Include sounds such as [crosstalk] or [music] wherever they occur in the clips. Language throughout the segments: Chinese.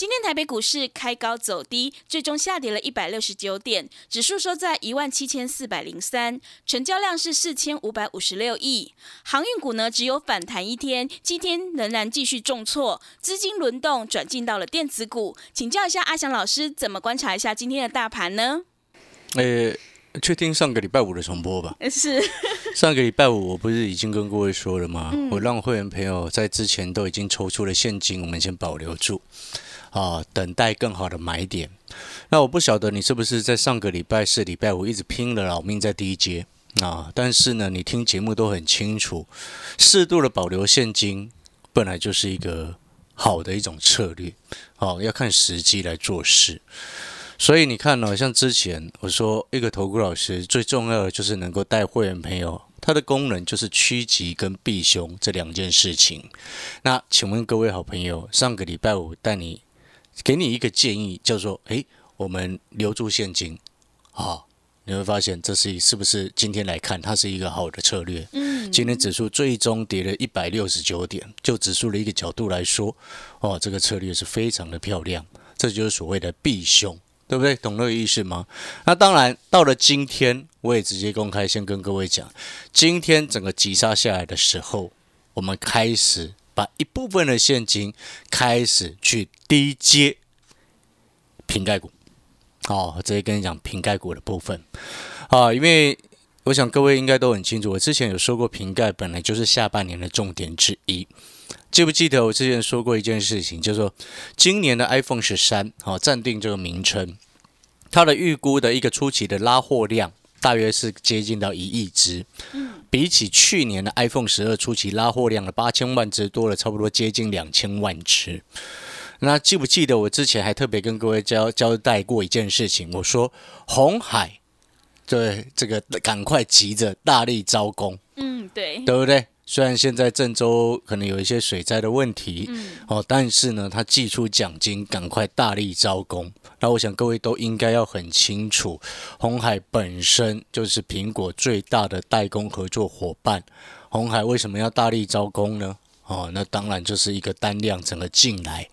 今天台北股市开高走低，最终下跌了一百六十九点，指数收在一万七千四百零三，成交量是四千五百五十六亿。航运股呢只有反弹一天，今天仍然继续重挫，资金轮动转进到了电子股。请教一下阿翔老师，怎么观察一下今天的大盘呢？呃，去听上个礼拜五的重播吧。[laughs] 是上个礼拜五我不是已经跟各位说了吗？我让会员朋友在之前都已经抽出了现金，我们先保留住。啊，等待更好的买点。那我不晓得你是不是在上个礼拜四、礼拜五一直拼了老命在第一阶啊？但是呢，你听节目都很清楚，适度的保留现金本来就是一个好的一种策略。哦，要看时机来做事。所以你看呢，像之前我说，一个投顾老师最重要的就是能够带会员朋友，它的功能就是趋吉跟避凶这两件事情。那请问各位好朋友，上个礼拜五带你。给你一个建议，叫做：诶，我们留住现金，啊，你会发现这是是不是今天来看，它是一个好的策略。嗯，今天指数最终跌了一百六十九点，就指数的一个角度来说，哦，这个策略是非常的漂亮，这就是所谓的避凶，对不对？懂那个意思吗？那当然，到了今天，我也直接公开先跟各位讲，今天整个急杀下来的时候，我们开始。把一部分的现金开始去低接瓶盖股，好，直接跟你讲瓶盖股的部分啊，因为我想各位应该都很清楚，我之前有说过瓶盖本来就是下半年的重点之一，记不记得我之前说过一件事情，就是说今年的 iPhone 十三，好，暂定这个名称，它的预估的一个初期的拉货量。大约是接近到一亿只，比起去年的 iPhone 十二初期拉货量的八千万只多了差不多接近两千万只。那记不记得我之前还特别跟各位交交代过一件事情？我说红海对这个赶快急着大力招工，嗯，对，对不对？虽然现在郑州可能有一些水灾的问题，嗯，哦，但是呢，他寄出奖金，赶快大力招工。那我想各位都应该要很清楚，红海本身就是苹果最大的代工合作伙伴。红海为什么要大力招工呢？哦，那当然就是一个单量整个进来。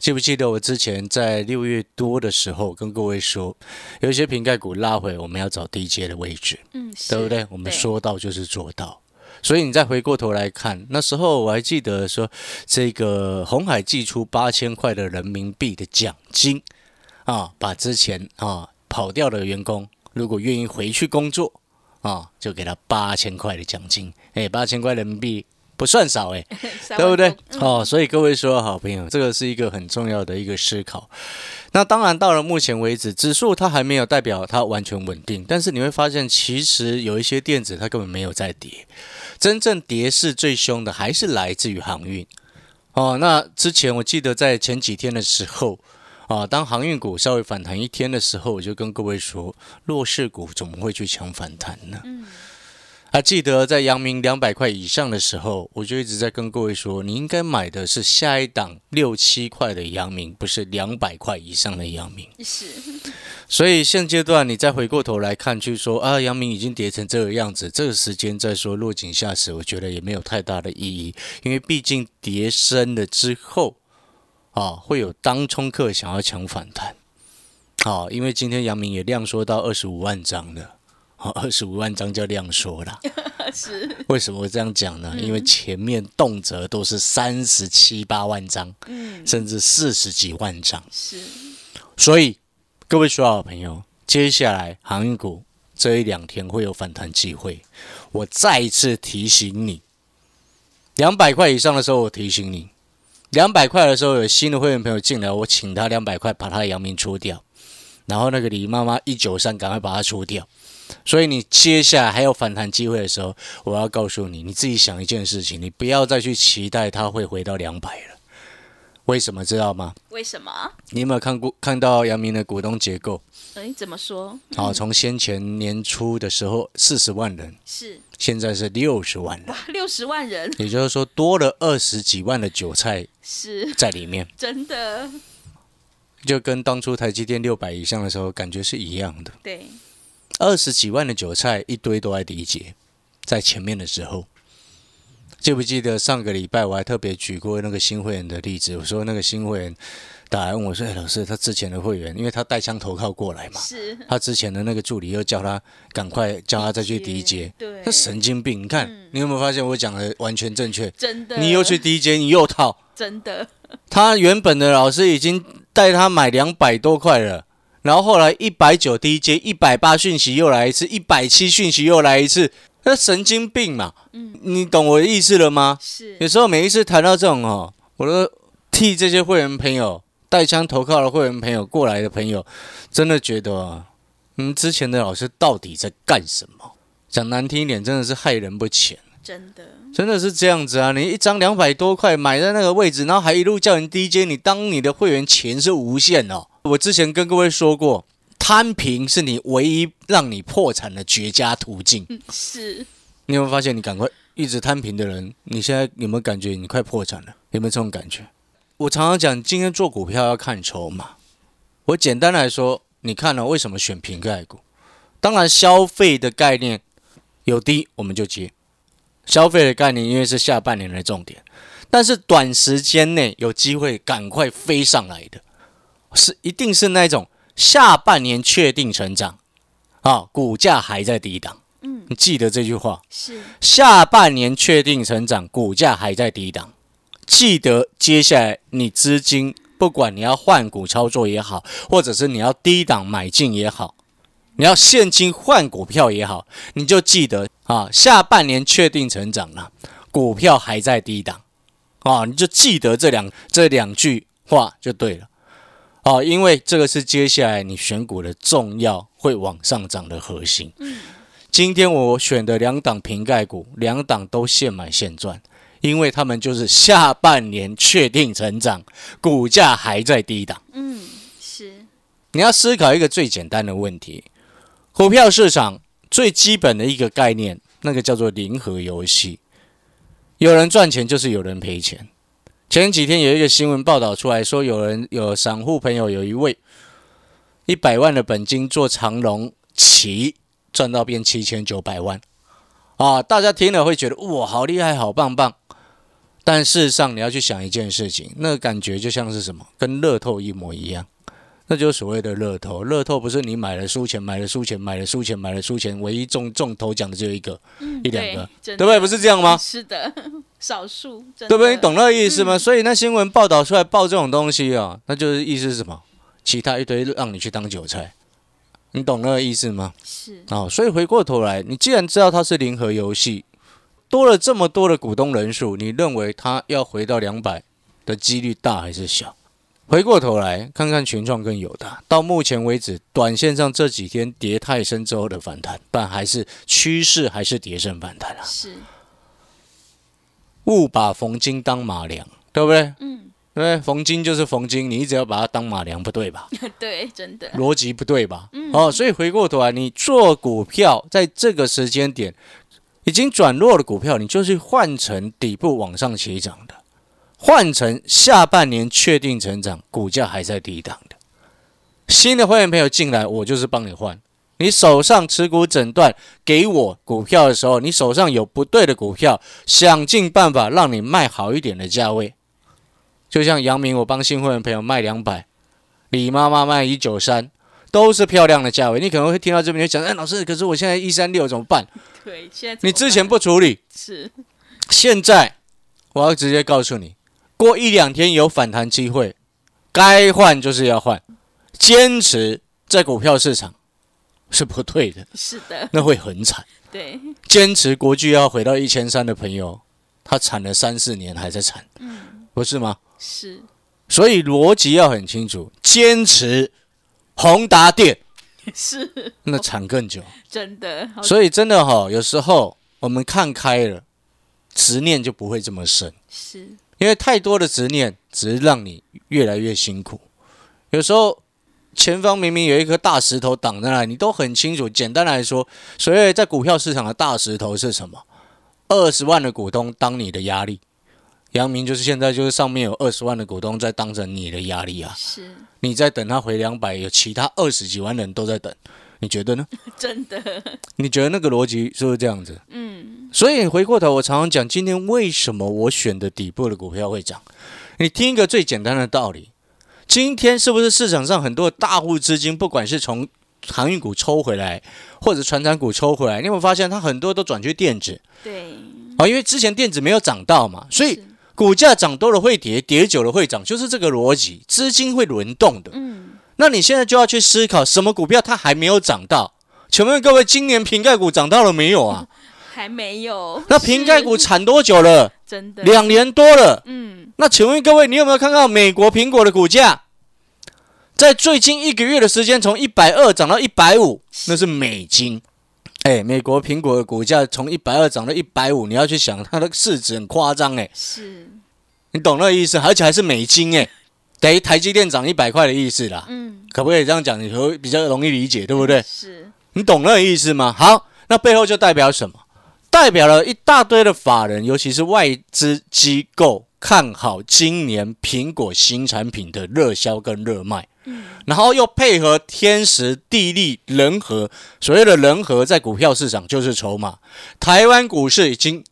记不记得我之前在六月多的时候跟各位说，有一些瓶盖股拉回，我们要找低阶的位置，嗯，对不对？我们说到就是做到。所以你再回过头来看，那时候我还记得说，这个红海寄出八千块的人民币的奖金，啊，把之前啊跑掉的员工，如果愿意回去工作，啊，就给他八千块的奖金，哎，八千块人民币不算少哎，[laughs] 对不对？哦，所以各位说好朋友，这个是一个很重要的一个思考。那当然，到了目前为止，指数它还没有代表它完全稳定，但是你会发现，其实有一些电子它根本没有在跌。真正跌势最凶的还是来自于航运哦。那之前我记得在前几天的时候啊，当航运股稍微反弹一天的时候，我就跟各位说，弱势股怎么会去抢反弹呢？还记得在阳明两百块以上的时候，我就一直在跟各位说，你应该买的是下一档六七块的阳明，不是两百块以上的阳明。[laughs] 是。所以现阶段你再回过头来看，去说啊，阳明已经跌成这个样子，这个时间再说落井下石，我觉得也没有太大的意义，因为毕竟跌深了之后啊，会有当冲客想要抢反弹。好，因为今天阳明也量缩到二十五万张了。好，二十五万张就量缩了。[laughs] 是。为什么会这样讲呢？因为前面动辄都是三十七八万张，嗯，甚至四十几万张。是。所以各位所有朋友，接下来航运股这一两天会有反弹机会。我再一次提醒你，两百块以上的时候，我提醒你；两百块的时候，有新的会员朋友进来，我请他两百块把他的阳明出掉。然后那个李妈妈一九三，赶快把它出掉。所以你接下来还有反弹机会的时候，我要告诉你，你自己想一件事情，你不要再去期待它会回到两百了。为什么知道吗？为什么？你有没有看过看到阳明的股东结构？哎，怎么说？好，从先前年初的时候四十万人，是现在是六十万人，哇，六十万人也就是说多了二十几万的韭菜是在里面，真的，就跟当初台积电六百以上的时候感觉是一样的。对，二十几万的韭菜一堆都在第一节，在前面的时候，记不记得上个礼拜我还特别举过那个新会员的例子？我说那个新会员打来问我说：“哎，老师，他之前的会员，因为他带枪投靠过来嘛，是他之前的那个助理又叫他赶快叫他再去第一节，对，他神经病！你看，你有没有发现我讲的完全正确？真的，你又去第一节，你又套。真的，他原本的老师已经带他买两百多块了，然后后来一百九第一节，一百八讯息又来一次，一百七讯息又来一次，那神经病嘛！嗯，你懂我的意思了吗？是有时候每一次谈到这种哦，我都替这些会员朋友带枪投靠的会员朋友过来的朋友，真的觉得啊，嗯，之前的老师到底在干什么？讲难听一点，真的是害人不浅。真的，真的是这样子啊！你一张两百多块买在那个位置，然后还一路叫人 DJ，你当你的会员钱是无限哦。我之前跟各位说过，摊平是你唯一让你破产的绝佳途径。嗯，是你有没有发现，你赶快一直摊平的人，你现在有没有感觉你快破产了？有没有这种感觉？我常常讲，今天做股票要看筹码。我简单来说，你看了为什么选瓶盖股？当然，消费的概念有低我们就接。消费的概念，因为是下半年的重点，但是短时间内有机会赶快飞上来的，是一定是那种下半年确定成长，啊，股价还在低档。嗯，你记得这句话，是。下半年确定成长，股价还在低档。记得接下来你资金，不管你要换股操作也好，或者是你要低档买进也好，你要现金换股票也好，你就记得啊，下半年确定成长了，股票还在低档，啊，你就记得这两这两句话就对了，哦、因为这个是接下来你选股的重要会往上涨的核心。嗯今天我选的两档瓶盖股，两档都现买现赚，因为他们就是下半年确定成长，股价还在低档。嗯是你要思考一个最简单的问题：股票市场最基本的一个概念，那个叫做零和游戏。有人赚钱就是有人赔钱。前几天有一个新闻报道出来说，有人有散户朋友有一位一百万的本金做长龙旗赚到变七千九百万啊！大家听了会觉得哇，好厉害，好棒棒。但事实上，你要去想一件事情，那个感觉就像是什么，跟乐透一模一样。那就是所谓的乐透。乐透不是你买了输钱，买了输钱，买了输钱，买了输钱，唯一中中头奖的只有一个，嗯一两个，对对不对？不是这样吗？是的，少数，对不对？你懂那个意思吗？嗯所以那新闻报道出来报这种东西啊，那就是意思是什么？其他一堆让你去当韭菜，你懂那个意思吗？是哦，所以回过头来，你既然知道它是零和游戏，多了这么多的股东人数，你认为它要回到两百的几率大还是小？回过头来看看群创跟友达，到目前为止，短线上这几天跌太深之后的反弹，但还是趋势还是跌升反弹啊。是，勿把逢金当马良，对不对？嗯，对不对？逢金就是逢金，你一直要把它当马良，不对吧？[laughs] 对，真的逻辑不对吧？嗯哦，所以回过头来，你做股票，在这个时间点已经转弱的股票，你就是换成底部往上起涨的，换成下半年确定成长，股价还在低档的。新的会员朋友进来，我就是帮你换。你手上持股诊断给我股票的时候，你手上有不对的股票，想尽办法让你卖好一点的价位。就像杨明，我帮新会员朋友卖两百，李妈妈卖一九三，都是漂亮的价位。你可能会听到这边就讲，哎，老师，可是我现在一三六怎么办？对，现在你之前不处理，是现在我要直接告诉你，过一两天有反弹机会，该换就是要换，坚持在股票市场是不对的，是的，那会很惨。对，坚持国巨要回到一千三的朋友，他惨了三四年还在惨，嗯，不是吗？是。所以逻辑要很清楚，坚持宏达电。[laughs] 是。那惨更久。真的，所以真的哈、有时候我们看开了，执念就不会这么深，是因为太多的执念只是让你越来越辛苦。有时候前方明明有一颗大石头挡在那里，你都很清楚。简单来说，所谓在股票市场的大石头是什么？二十万的股东当你的压力，阳明就是现在就是上面有二十万的股东在当成你的压力啊！是你在等他回两百，有其他二十几万人都在等，你觉得呢？[laughs] 真的，你觉得那个逻辑是不是这样子？嗯，所以回过头，我常常讲，今天为什么我选的底部的股票会涨？你听一个最简单的道理，今天是不是市场上很多大户资金，不管是从航运股抽回来，或者船产股抽回来，你有没有发现它很多都转去电子对，啊？因为之前电子没有涨到嘛，所以股价涨多了会跌，跌久了会涨，就是这个逻辑，资金会轮动的。嗯，那你现在就要去思考，什么股票它还没有涨到？请问各位，今年瓶盖股涨到了没有啊？[laughs] 还没有，那瓶盖股是产多久了？真的，两年多了。嗯，那请问各位，你有没有看到美国苹果的股价，在最近一个月的时间从一百二涨到一百五，那是美金。哎，美国苹果的股价从一百二涨到一百五，你要去想它的市值很夸张哎，是，你懂那个意思？而且还是美金哎，等于台积电涨一百块的意思啦。嗯，可不可以这样讲？你会比较容易理解，对不对？是，你懂那个意思吗？好，那背后就代表什么？代表了一大堆的法人，尤其是外资机构看好今年苹果新产品的热销跟热卖，嗯然后又配合天时地利人和，所谓的人和在股票市场就是筹码。台湾股市已经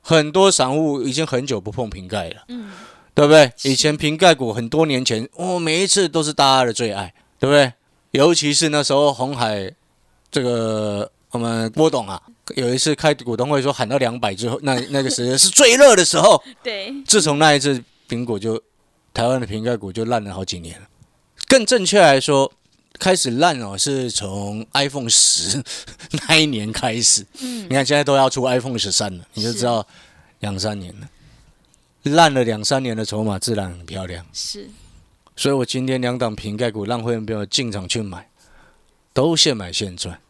很多散户已经很久不碰瓶盖了，嗯，对不对？以前瓶盖股很多年前，哦，每一次都是大家的最爱，对不对？尤其是那时候红海这个我们郭董啊，有一次开股东会说喊到两百之后，那那个时间是最热的时候。[laughs] 对，自从那一次，苹果就台湾的瓶盖股就烂了好几年了。更正确来说，开始烂哦，是从 iPhone 十 [laughs] 那一年开始。嗯你看现在都要出 iPhone 十三了，你就知道两三年了，烂了两三年的筹码自然很漂亮。是，所以我今天两档瓶盖股让会员朋友进场去买，都现买现赚，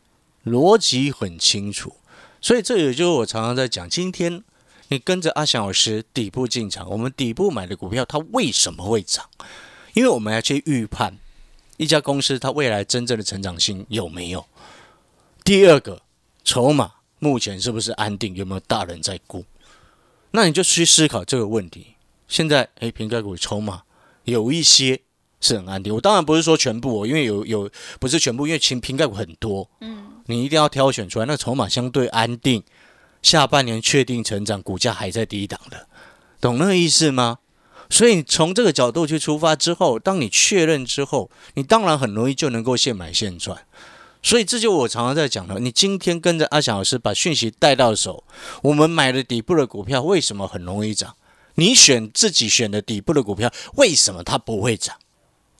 逻辑很清楚。所以这也就是我常常在讲，今天你跟着阿翔老师底部进场，我们底部买的股票它为什么会涨？因为我们要去预判一家公司它未来真正的成长性有没有。第二个，筹码目前是不是安定，有没有大人在顾？那你就去思考这个问题。现在，诶，瓶盖股筹码有一些是很安定。我当然不是说全部哦，因为有有不是全部，因为瓶瓶盖股很多，嗯，你一定要挑选出来。那筹码相对安定，下半年确定成长，股价还在低档的，懂那个意思吗？所以从这个角度去出发之后，当你确认之后，你当然很容易就能够现买现赚。所以这就我常常在讲的，你今天跟着阿翔老师把讯息带到手，我们买的底部的股票为什么很容易涨？你选自己选的底部的股票，为什么它不会涨？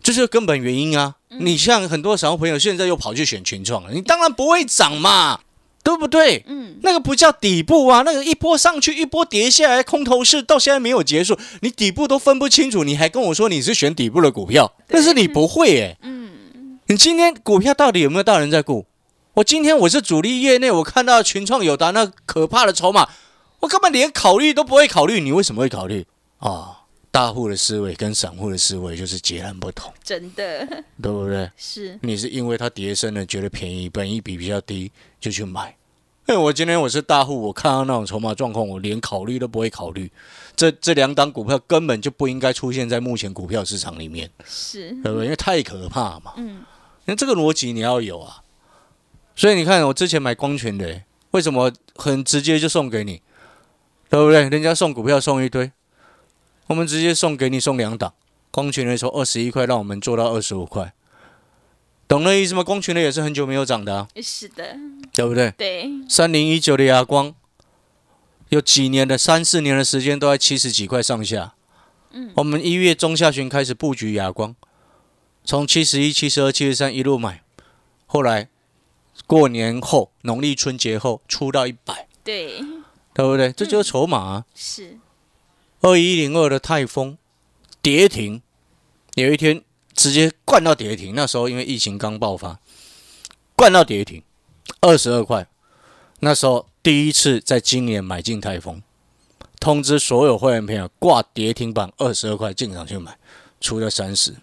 这就是根本原因啊！你像很多散户朋友现在又跑去选群创了，你当然不会涨嘛，对不对？嗯，那个不叫底部啊，那个一波上去，一波跌下来，空头市到现在没有结束，你底部都分不清楚，你还跟我说你是选底部的股票，但是你不会诶、嗯，你今天股票到底有没有大人在顾？我今天我是主力业内，我看到群创有达那可怕的筹码，我根本连考虑都不会考虑。你为什么会考虑啊？大户的思维跟散户的思维就是截然不同，真的对不对？是，你是因为它跌升了，觉得便宜，本一比比较低，就去买。哎，我今天我是大户，我看到那种筹码状况，我连考虑都不会考虑。这这两档股票根本就不应该出现在目前股票市场里面，是，对不对？因为太可怕嘛。嗯，那这个逻辑你要有啊。所以你看，我之前买光泉的，为什么很直接就送给你，对不对？人家送股票送一堆，我们直接送给你送两档。光泉的从二十一块让我们做到二十五块，懂那意思吗？光泉的也是很久没有涨的、啊，是的，对不对？对，三零一九的亚光，有几年的三四年的时间都在七十几块上下。嗯，我们一月中下旬开始布局亚光，从七十一、七十二、七十三一路买，后来过年后农历春节后出到一百，对，对不对？这就是筹码啊。是，二一零二的泰丰跌停，有一天直接灌到跌停。那时候因为疫情刚爆发，灌到跌停，二十二块。那时候第一次在今年买进泰丰，通知所有会员朋友挂跌停板二十二块进场去买，出了三十。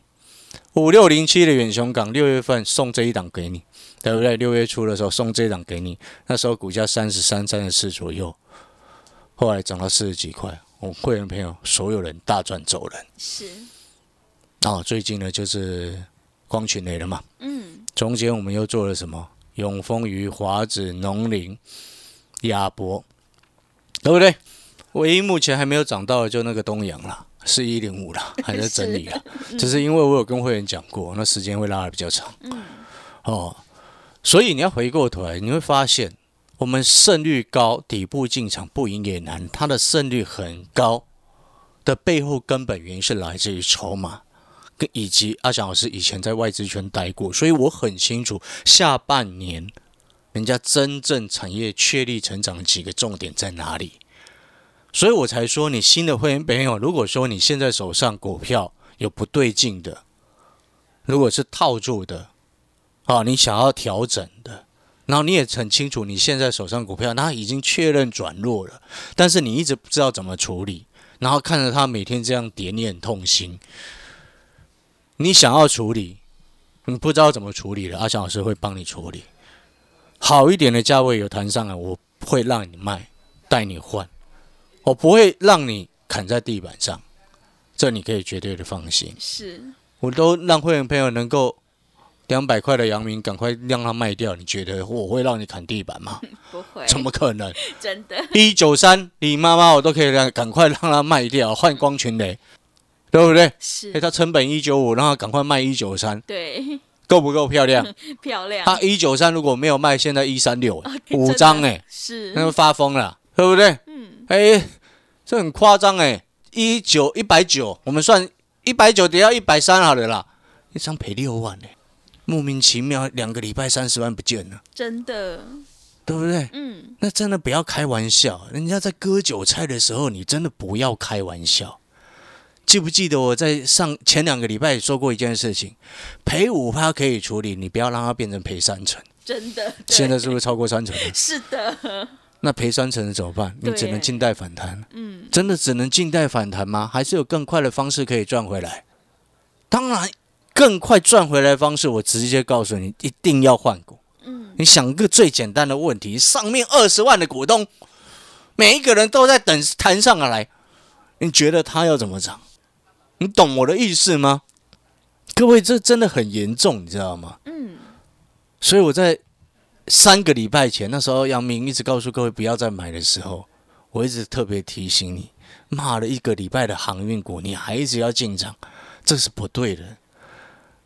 五六零七的远雄港六月份送这一档给你，对不对？六月初的时候送这一档给你，那时候股价三十三、三十四左右，后来涨到四十几块，我会员朋友所有人大赚走人。是，啊，最近呢就是光群雷了嘛，嗯，中间我们又做了什么？永丰鱼、华子、农林、亚博，对不对？唯一目前还没有涨到的就那个东阳啦，是一零五了，[laughs] 还在整理啦。只是因为我有跟会员讲过，那时间会拉的比较长。嗯，哦，所以你要回过头来，你会发现我们胜率高，底部进场不赢也难。它的胜率很高的背后根本原因是来自于筹码。跟以及阿翔老师以前在外资圈待过，所以我很清楚下半年人家真正产业确立成长的几个重点在哪里，所以我才说你新的会员朋友，如果说你现在手上股票有不对劲的，如果是套住的，啊，你想要调整的，然后你也很清楚你现在手上股票它已经确认转弱了，但是你一直不知道怎么处理，然后看着它每天这样跌，你很痛心。你想要处理，你不知道怎么处理了，阿翔老师会帮你处理。好一点的价位有谈上来，我会让你卖，带你换，我不会让你砍在地板上，这你可以绝对的放心。是，我都让会员朋友能够两百块的阳明赶快让它卖掉，你觉得我会让你砍地板吗？[laughs] 不会，怎么可能？[laughs] 真的？一九三，你妈妈我都可以让赶快让它卖掉，换光群雷。对不对？是，哎，它成本一九五，让它赶快卖一九三，对，够不够漂亮？[laughs] 漂亮。他一九三如果没有卖，现在一三六，五张哎，是，那就发疯了，对不对？嗯，哎，这很夸张哎，一九一百九，我们算一百九跌到一百三好了啦，一张赔六万哎，莫名其妙两个礼拜三十万不见了，真的，对不对？嗯，那真的不要开玩笑，人家在割韭菜的时候，你真的不要开玩笑。记不记得我在上前两个礼拜说过一件事情，赔五趴可以处理，你不要让它变成赔三成。真的，现在是不是超过三成？[laughs] 是的。那赔三成怎么办？你只能静待反弹。嗯，真的只能静待反弹吗？还是有更快的方式可以赚回来？当然，更快赚回来的方式，我直接告诉你，一定要换股。嗯，你想个最简单的问题：上面二十万的股东，每一个人都在等弹上来，你觉得他要怎么涨？你懂我的意思吗？各位，这真的很严重，你知道吗？嗯。所以我在三个礼拜前，那时候杨明一直告诉各位不要再买的时候，我一直特别提醒你：骂了一个礼拜的航运股，你还一直要进场，这是不对的，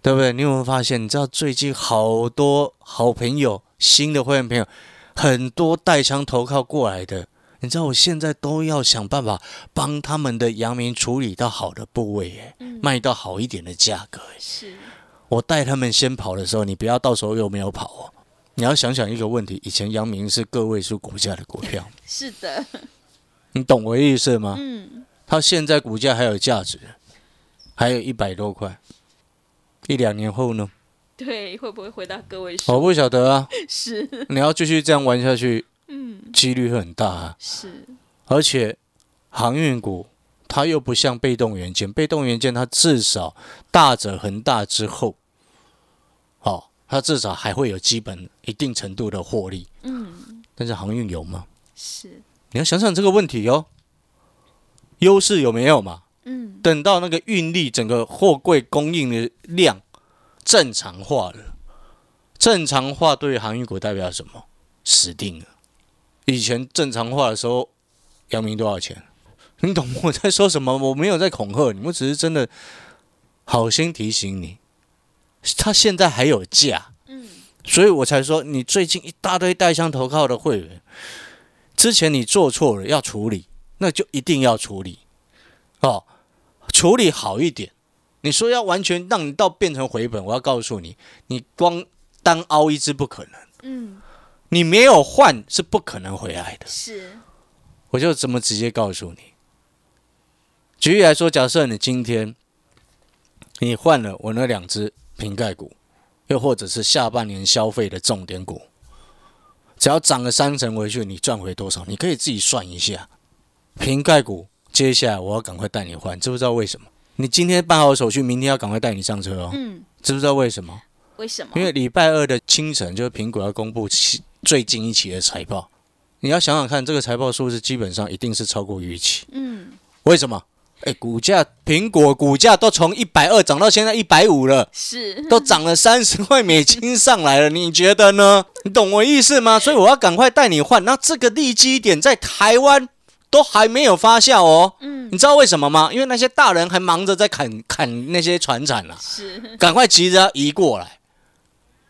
对不对？你有没有发现？你知道最近好多好朋友、新的会员朋友，很多带枪投靠过来的。你知道我现在都要想办法帮他们的阳明处理到好的部位，哎，卖到好一点的价格，是。我带他们先跑的时候，你不要到时候又没有跑哦。你要想想一个问题：以前阳明是个位数股价的股票，[laughs] 是的。你懂我意思吗？嗯。它现在股价还有价值，还有一百多块。一两年后呢？对，会不会回到个位数？我不晓得啊。[laughs] 是。你要继续这样玩下去。嗯，几率很大啊。是，而且航运股它又不像被动元件，被动元件它至少大者恒大之后，哦，它至少还会有基本一定程度的获利。嗯，但是航运有吗？是，你要想想这个问题哦，优势有没有嘛？嗯，等到那个运力整个货柜供应的量正常化了，正常化对于航运股代表什么？死定了。以前正常化的时候，阳明多少钱？你懂我在说什么？我没有在恐吓你，我只是真的好心提醒你，他现在还有价，嗯，所以我才说你最近一大堆带枪投靠的会员，之前你做错了要处理，那就一定要处理，哦，处理好一点。你说要完全让你到变成回本，我要告诉你，你光单凹一只不可能，嗯。你没有换是不可能回来的。是，我就这么直接告诉你。举例来说，假设你今天你换了我那两只瓶盖股，又或者是下半年消费的重点股，只要涨了三成回去，你赚回多少？你可以自己算一下。瓶盖股，接下来我要赶快带你换，知不知道为什么？你今天办好手续，明天要赶快带你上车哦。嗯，知不知道为什么？为什么？因为礼拜二的清晨，就是苹果要公布期最近一期的财报。你要想想看，这个财报数字基本上一定是超过预期。嗯，为什么？哎，股价苹果股价都从一百二涨到现在一百五了，是 [laughs] 都涨了三十块美金上来了，你觉得呢？你懂我意思吗？所以我要赶快带你换。那这个利基点在台湾都还没有发酵哦。嗯，你知道为什么吗？因为那些大人还忙着在砍砍那些船产啊，是赶快急着要移过来。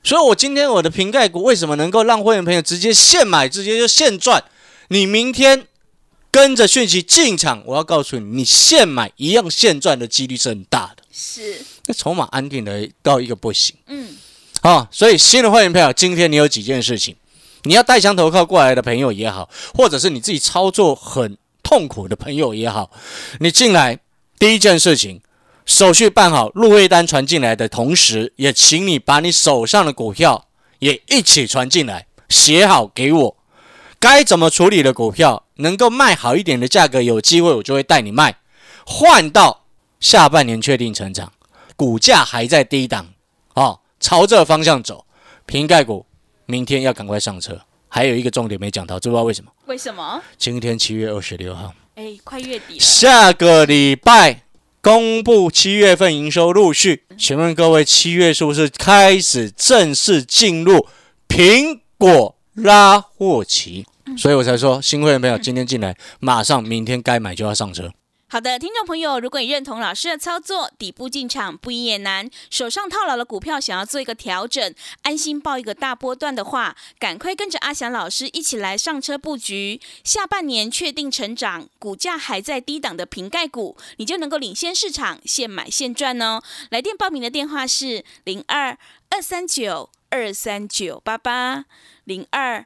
所以，我今天我的瓶盖股为什么能够让会员朋友直接现买，直接就现赚？你明天跟着讯息进场，我要告诉你，你现买一样现赚的几率是很大的。是，那筹码安定的到一个不行嗯，啊！所以新的会员朋友，今天你有几件事情，你要带枪投靠过来的朋友也好，或者是你自己操作很痛苦的朋友也好，你进来第一件事情。手续办好，入会单传进来的同时，也请你把你手上的股票也一起传进来，写好给我。该怎么处理的股票，能够卖好一点的价格，有机会我就会带你卖，换到下半年确定成长，股价还在低档，哦，朝这个方向走。瓶盖股明天要赶快上车。还有一个重点没讲到，知不知道为什么？为什么？今天七月二十六号，哎，快月底了，下个礼拜。公布七月份营收陆续，请问各位，七月是不是开始正式进入苹果拉货期？所以我才说，新会员朋友今天进来，马上明天该买就要上车。好的，听众朋友，如果你认同老师的操作，底部进场不易也难，手上套牢的股票想要做一个调整，安心报一个大波段的话，赶快跟着阿翔老师一起来上车布局，下半年确定成长，股价还在低档的瓶盖股，你就能够领先市场，现买现赚哦。来电报名的电话是零二二三九二三九八八零二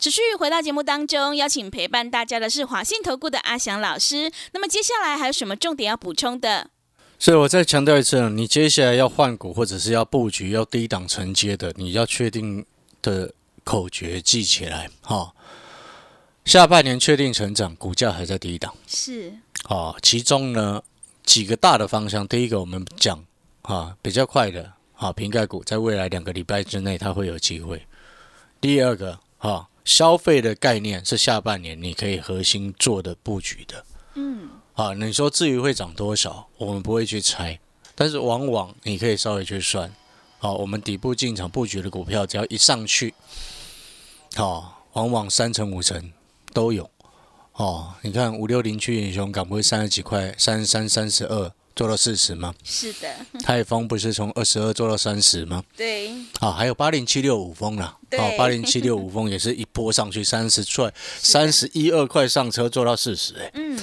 持续回到节目当中，邀请陪伴大家的是华信投顾的阿翔老师。那么接下来还有什么重点要补充的？所以我再强调一次，你接下来要换股或者是要布局要低档承接的，你要确定的口诀记起来哈。下半年确定成长，股价还在低档，是啊。其中呢几个大的方向，第一个我们讲啊比较快的啊瓶盖股，在未来两个礼拜之内它会有机会。第二个啊消费的概念是下半年你可以核心做的布局的，嗯，啊你说至于会涨多少，我们不会去猜，但是往往你可以稍微去算，好，我们底部进场布局的股票，只要一上去，好，往往三成五成。都有。哦，你看五六零去英雄港不会三十几块，三十三、三十二做到四十吗？是的，泰丰不是从二十二做到三十吗？对，啊，还有八零七六五峰啦，哦，八零七六五峰 [laughs] 也是一波上去三十块，三十一二块上车做到四十，哎，嗯，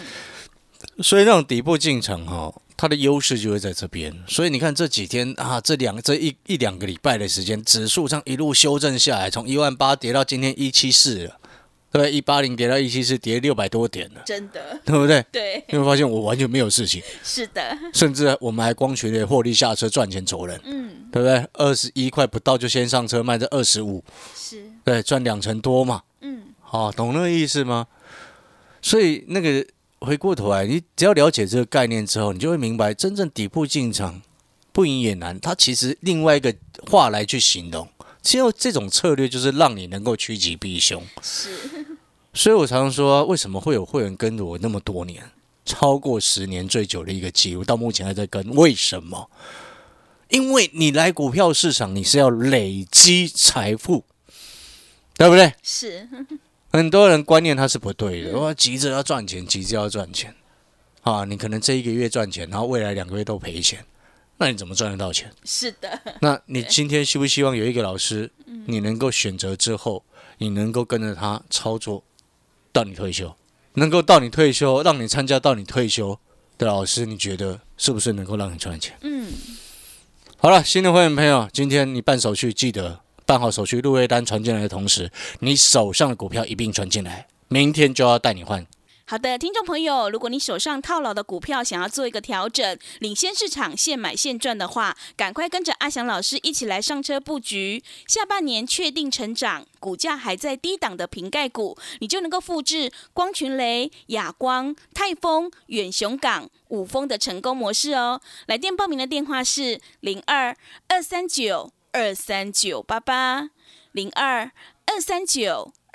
所以那种底部进场哈，它的优势就会在这边。所以你看这几天啊，这两这一一两个礼拜的时间，指数上一路修正下来，从一万八跌到今天一七四了。对，一八零跌到一七四，跌六百多点了，真的，对不对？对，你会发现我完全没有事情，是的，甚至我们还光学的获利下车赚钱走人，嗯，对不对？二十一块不到就先上车卖在二十五，是，对，赚两成多嘛，嗯，好，懂那个意思吗？所以那个回过头来，你只要了解这个概念之后，你就会明白，真正底部进场不赢也难，它其实另外一个话来去形容。其实这种策略就是让你能够趋吉避凶，是，所以我常常说，为什么会有会员跟着我那么多年，超过十年最久的一个记录，到目前还在跟？为什么？因为你来股票市场，你是要累积财富，对不对？是，很多人观念他是不对的，[laughs] 我急着要赚钱，急着要赚钱，啊，你可能这一个月赚钱，然后未来两个月都赔钱，那你怎么赚得到钱？是的，[laughs] 那你今天希不希望有一个老师，你能够选择之后，你能够跟着他操作到你退休，能够到你退休，让你参加到你退休的老师，你觉得是不是能够让你赚钱？嗯，好了，新的会员朋友，今天你办手续记得办好手续，入会单传进来的同时，你手上的股票一并传进来，明天就要带你换。好的，听众朋友，如果你手上套牢的股票想要做一个调整，领先市场，现买现赚的话，赶快跟着阿翔老师一起来上车布局，下半年确定成长，股价还在低档的瓶盖股，你就能够复制光群雷、亚光、泰丰、远雄港、五丰的成功模式哦。来电报名的电话是零二二三九二三九八八零二二三九。